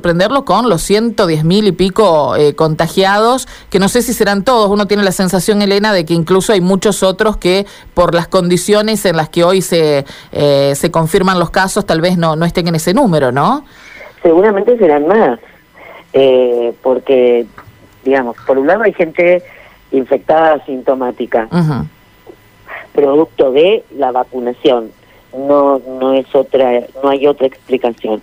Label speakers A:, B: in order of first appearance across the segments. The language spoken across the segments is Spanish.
A: sorprenderlo con los 110 mil y pico eh, contagiados, que no sé si serán todos. Uno tiene la sensación, Elena, de que incluso hay muchos otros que por las condiciones en las que hoy se, eh, se confirman los casos, tal vez no, no estén en ese número, ¿no?
B: Seguramente serán más, eh, porque, digamos, por un lado hay gente infectada asintomática, producto de la vacunación. No, no es otra, no hay otra explicación.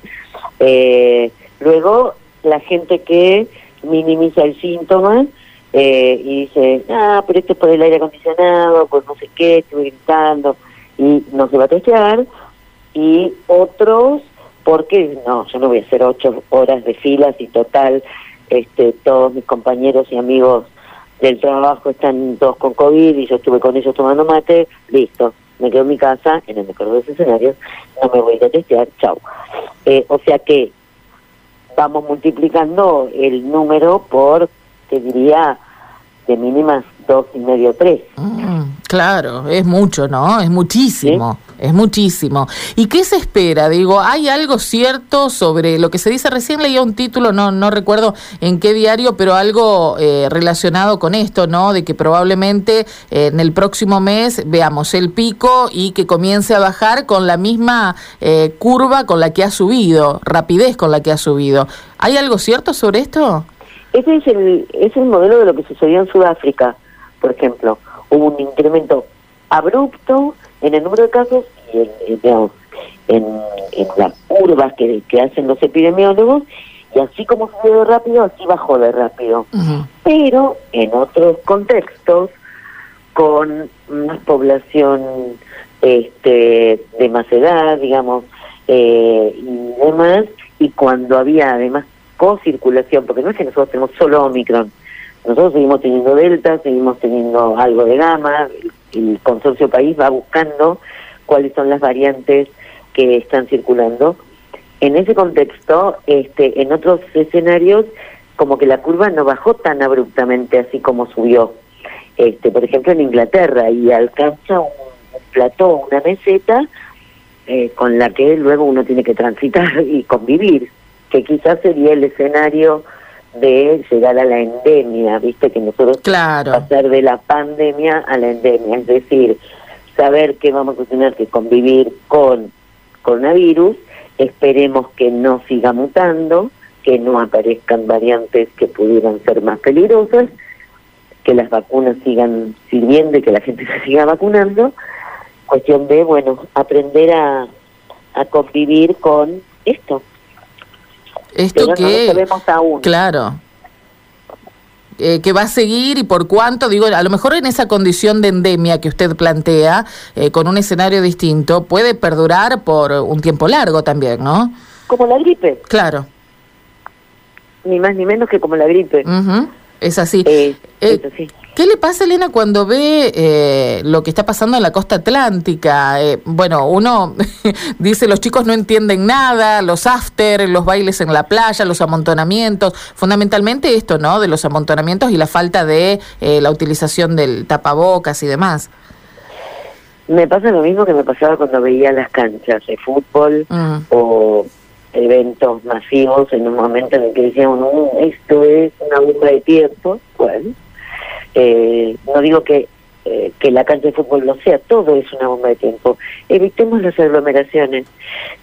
B: Eh, Luego, la gente que minimiza el síntoma eh, y dice, ah, pero esto es por el aire acondicionado, pues no sé qué, estoy gritando, y no se va a testear. Y otros, porque no, yo no voy a hacer ocho horas de filas y total, este, todos mis compañeros y amigos del trabajo están todos con COVID y yo estuve con ellos tomando mate, listo, me quedo en mi casa, en el mejor de los escenarios, no me voy a testear, chao. Eh, o sea que vamos multiplicando el número por, te diría, de mínimas dos y medio, tres.
A: Mm, claro, es mucho, ¿no? Es muchísimo, es muchísimo. ¿Y qué se espera? Digo, ¿hay algo cierto sobre lo que se dice? Recién leía un título, no, no recuerdo en qué diario, pero algo eh, relacionado con esto, ¿no? De que probablemente eh, en el próximo mes veamos el pico y que comience a bajar con la misma eh, curva con la que ha subido, rapidez con la que ha subido. ¿Hay algo cierto sobre esto?
B: Ese es el, es el modelo de lo que sucedió en Sudáfrica, por ejemplo. Hubo un incremento abrupto en el número de casos y en, en, las curvas que, que, hacen los epidemiólogos, y así como subió de rápido, así bajó de rápido. Pero en otros contextos, con más población este, de más edad, digamos, eh, y demás, y cuando había además co-circulación, porque no es que nosotros tenemos solo Omicron, nosotros seguimos teniendo Delta, seguimos teniendo algo de Gamma, el consorcio país va buscando cuáles son las variantes que están circulando. En ese contexto, este, en otros escenarios, como que la curva no bajó tan abruptamente así como subió. Este, por ejemplo, en Inglaterra, y alcanza un, plató, una meseta, eh, con la que luego uno tiene que transitar y convivir que quizás sería el escenario de llegar a la endemia, viste que nosotros
A: claro.
B: pasar de la pandemia a la endemia, es decir, saber que vamos a tener que convivir con coronavirus, esperemos que no siga mutando, que no aparezcan variantes que pudieran ser más peligrosas, que las vacunas sigan sirviendo y que la gente se siga vacunando, cuestión de, bueno, aprender a, a convivir con esto.
A: Esto que, Claro. Eh, que va a seguir y por cuánto, digo, a lo mejor en esa condición de endemia que usted plantea, eh, con un escenario distinto, puede perdurar por un tiempo largo también, ¿no?
B: Como la gripe.
A: Claro.
B: Ni más ni menos que como la gripe.
A: Es así. Eh, sí. ¿Qué le pasa, Elena, cuando ve eh, lo que está pasando en la costa atlántica? Eh, bueno, uno dice los chicos no entienden nada, los after, los bailes en la playa, los amontonamientos, fundamentalmente esto, ¿no? De los amontonamientos y la falta de eh, la utilización del tapabocas y demás.
B: Me pasa lo mismo que me pasaba cuando veía las canchas de fútbol mm. o eventos masivos en un momento en el que decíamos, mm, esto es una bomba de tiempo. Bueno eh, no digo que, eh, que la cancha de fútbol no sea, todo es una bomba de tiempo. Evitemos las aglomeraciones.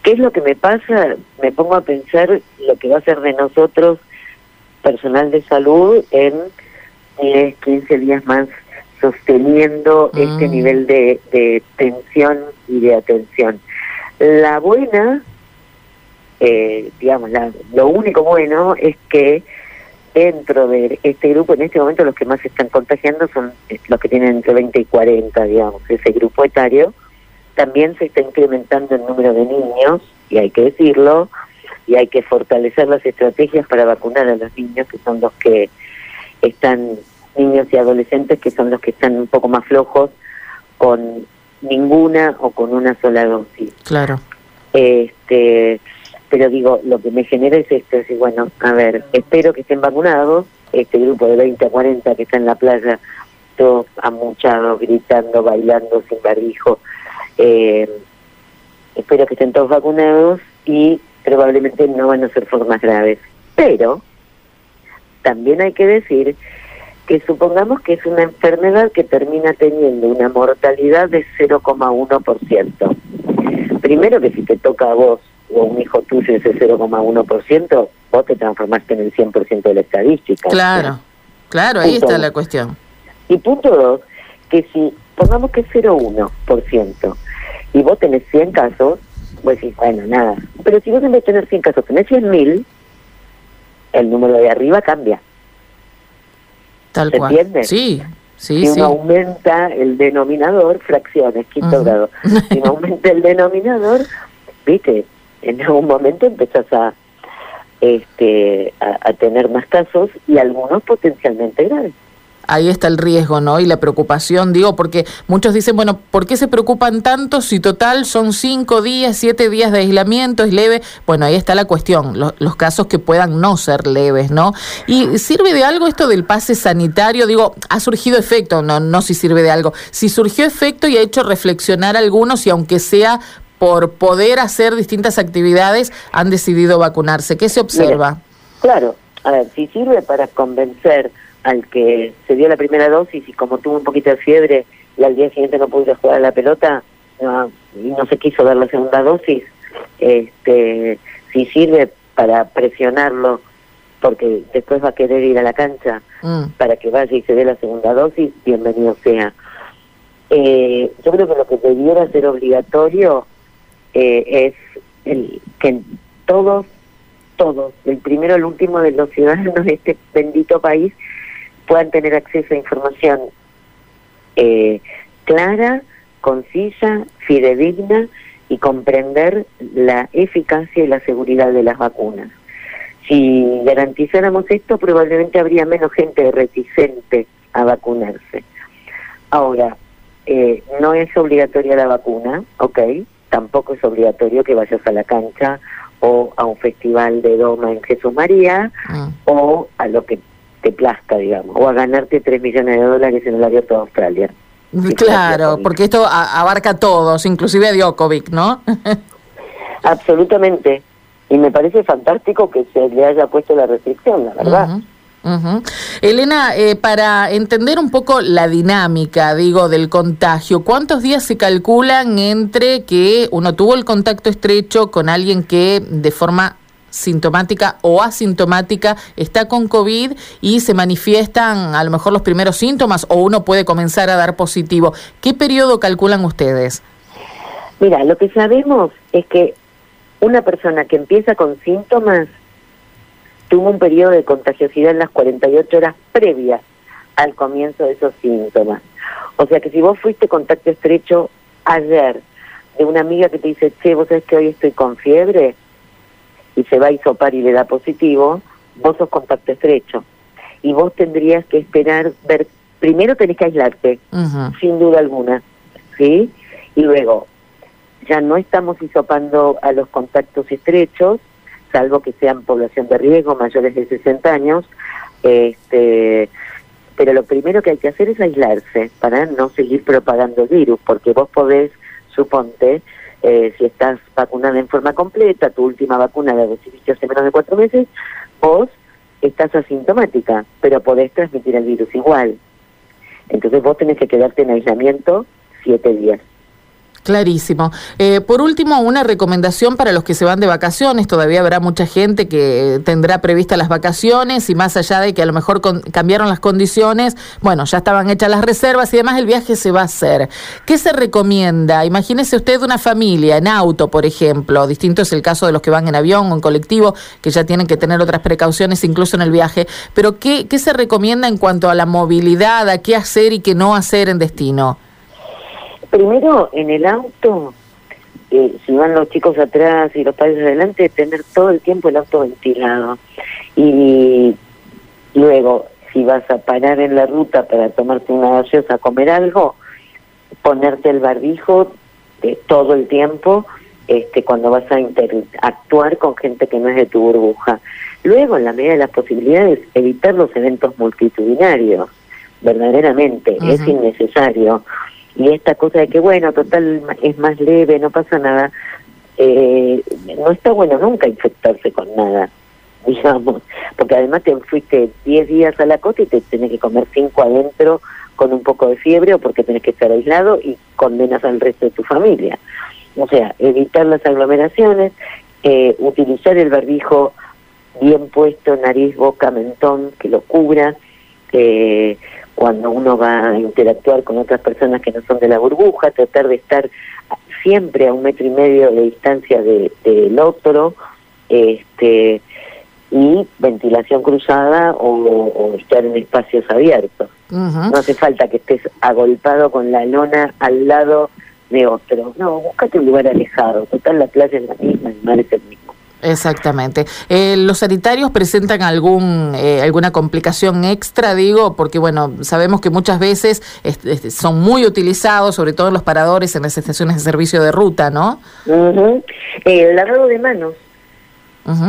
B: ¿Qué es lo que me pasa? Me pongo a pensar lo que va a ser de nosotros, personal de salud, en 10, 15 días más sosteniendo este mm. nivel de, de tensión y de atención. La buena, eh, digamos, la, lo único bueno es que dentro de este grupo, en este momento los que más se están contagiando son los que tienen entre 20 y 40, digamos, ese grupo etario. También se está incrementando el número de niños, y hay que decirlo, y hay que fortalecer las estrategias para vacunar a los niños, que son los que están, niños y adolescentes, que son los que están un poco más flojos con ninguna o con una sola dosis.
A: Claro.
B: Este, pero digo, lo que me genera es esto, es bueno, a ver, espero que estén vacunados, este grupo de 20 a 40 que está en la playa, todos amuchados, gritando, bailando sin barbijo, eh, espero que estén todos vacunados y probablemente no van a ser formas graves. Pero también hay que decir que supongamos que es una enfermedad que termina teniendo una mortalidad de 0,1%. Primero que si te toca a vos o un hijo tuyo ese 0,1%, vos te transformaste en el 100% de la estadística.
A: Claro, claro, ahí está la cuestión.
B: Y punto dos, que si pongamos que es 0,1% y vos tenés 100 casos, vos decís, bueno, nada. Pero si vos en vez de tener 100 casos tenés 100.000, el número de arriba cambia.
A: Tal
B: ¿Se
A: cual.
B: entiende?
A: Sí,
B: si uno aumenta el denominador, fracciones, quinto grado. Si uno aumenta el denominador, viste, en algún momento empezás a este a tener más casos y algunos potencialmente graves
A: ahí está el riesgo, ¿no? Y la preocupación, digo, porque muchos dicen, bueno, ¿por qué se preocupan tanto si total son cinco días, siete días de aislamiento, es leve? Bueno, ahí está la cuestión, los, casos que puedan no ser leves, ¿no? ¿Y sirve de algo esto del pase sanitario? Digo, ha surgido efecto, no, no si sirve de algo. Si surgió efecto y ha hecho reflexionar a algunos y aunque sea por poder hacer distintas actividades, han decidido vacunarse. ¿Qué se observa?
B: claro, a ver, si sirve para convencer al que se dio la primera dosis y como tuvo un poquito de fiebre y al día siguiente no pudo jugar a la pelota y no se quiso dar la segunda dosis, este, si sirve para presionarlo porque después va a querer ir a la cancha mm. para que vaya y se dé la segunda dosis, bienvenido sea. Eh, yo creo que lo que debiera ser obligatorio eh, es el, que todos, todos, el primero al último de los ciudadanos de este bendito país, puedan tener acceso a información eh, clara, concisa, fidedigna y comprender la eficacia y la seguridad de las vacunas. Si garantizáramos esto, probablemente habría menos gente reticente a vacunarse. Ahora, eh, no es obligatoria la vacuna, ¿ok? Tampoco es obligatorio que vayas a la cancha o a un festival de doma en Jesús María ah. o a lo que te plazca, digamos, o a ganarte 3 millones de dólares en el abierto de Australia.
A: Claro, porque esto abarca a todos, inclusive a Djokovic, ¿no?
B: Absolutamente. Y me parece fantástico que se le haya puesto la restricción, la verdad.
A: Elena, eh, para entender un poco la dinámica, digo, del contagio, ¿cuántos días se calculan entre que uno tuvo el contacto estrecho con alguien que de forma sintomática o asintomática está con COVID y se manifiestan a lo mejor los primeros síntomas o uno puede comenzar a dar positivo. ¿Qué periodo calculan ustedes?
B: Mira, lo que sabemos es que una persona que empieza con síntomas tuvo un periodo de contagiosidad en las 48 horas previas al comienzo de esos síntomas. O sea que si vos fuiste contacto estrecho ayer de una amiga que te dice, che, vos sabés que hoy estoy con fiebre, y se va a hisopar y le da positivo, vos sos contacto estrecho. Y vos tendrías que esperar, ver, primero tenés que aislarte, sin duda alguna, ¿sí? Y luego, ya no estamos hisopando a los contactos estrechos, salvo que sean población de riesgo, mayores de 60 años, este, pero lo primero que hay que hacer es aislarse para no seguir propagando el virus, porque vos podés, suponte, eh, si estás vacunada en forma completa, tu última vacuna la recibiste hace menos de cuatro meses, vos estás asintomática, pero podés transmitir el virus igual. Entonces vos tenés que quedarte en aislamiento siete días.
A: Clarísimo. Eh, por último, una recomendación para los que se van de vacaciones. Todavía habrá mucha gente que tendrá previstas las vacaciones y más allá de que a lo mejor cambiaron las condiciones, bueno, ya estaban hechas las reservas y demás, el viaje se va a hacer. ¿Qué se recomienda? Imagínese usted una familia en auto, por ejemplo. Distinto es el caso de los que van en avión o en colectivo, que ya tienen que tener otras precauciones incluso en el viaje. Pero ¿qué, qué se recomienda en cuanto a la movilidad, a qué hacer y qué no hacer en destino?
B: Primero, en el auto, eh, si van los chicos atrás y los padres adelante, tener todo el tiempo el auto ventilado. Y luego, si vas a parar en la ruta para tomarte una gaseosa, comer algo, ponerte el barbijo todo el tiempo este, cuando vas a interactuar con gente que no es de tu burbuja. Luego, en la medida de las posibilidades, evitar los eventos multitudinarios. Verdaderamente, es innecesario y esta cosa de que, bueno, total es más leve, no pasa nada, eh, no está bueno nunca infectarse con nada, digamos, porque además te fuiste 10 días a la costa y te tenés que comer 5 adentro con un poco de fiebre o porque tenés que estar aislado y condenas al resto de tu familia. O sea, evitar las aglomeraciones, eh, utilizar el barbijo bien puesto, nariz, boca, mentón, que lo cubra, eh, cuando uno va a interactuar con otras personas que no son de la burbuja, tratar de estar siempre a un metro y medio de distancia del de, otro, este, y ventilación cruzada o, estar en espacios abiertos. No hace falta que estés agolpado con la lona al lado de otro. No, búscate un lugar alejado. Total, la playa es la misma, el mar es el mismo.
A: Exactamente. Eh, ¿Los sanitarios presentan algún eh, alguna complicación extra, digo? Porque, bueno, sabemos que muchas veces son muy utilizados, sobre todo en los paradores, en las estaciones de servicio de ruta, ¿no?
B: el lavado de manos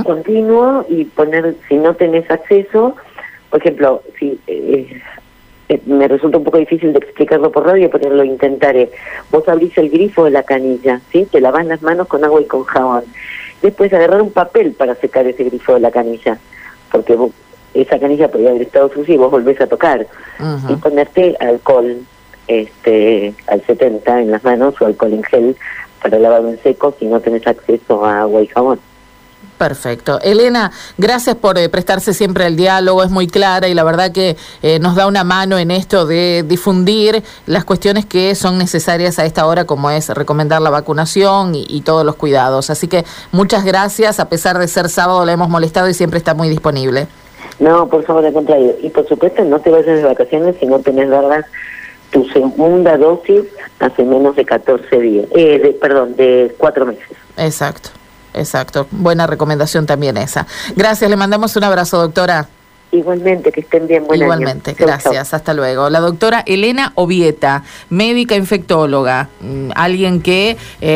B: continuo y poner, si no tenés acceso, por ejemplo, si eh, me resulta un poco difícil de explicarlo por radio, pero lo intentaré. Vos abrís el grifo de la canilla, ¿sí? Te lavas las manos con agua y con jabón después agarrar un papel para secar ese grifo de la canilla, porque esa canilla podría haber estado sucia y vos volvés a tocar, y ponerte alcohol este al 70 en las manos o alcohol en gel para lavado en seco si no tenés acceso a agua y jabón.
A: Perfecto. Elena, gracias por eh, prestarse siempre al diálogo, es muy clara y la verdad que eh, nos da una mano en esto de difundir las cuestiones que son necesarias a esta hora, como es recomendar la vacunación y, todos los cuidados. Así que muchas gracias, a pesar de ser sábado la hemos molestado y siempre está muy disponible.
B: No, por favor, al contrario. Y por supuesto, no te vayas de vacaciones si no tenés verdad tu segunda dosis hace menos de 14 días, eh, de, perdón, de cuatro meses.
A: Exacto. Exacto, buena recomendación también esa. Gracias, le mandamos un abrazo, doctora.
B: Igualmente, que estén bien. Buen
A: Igualmente, gracias. Hasta luego. La doctora Elena Ovieta, médica infectóloga, mm, alguien que... Eh,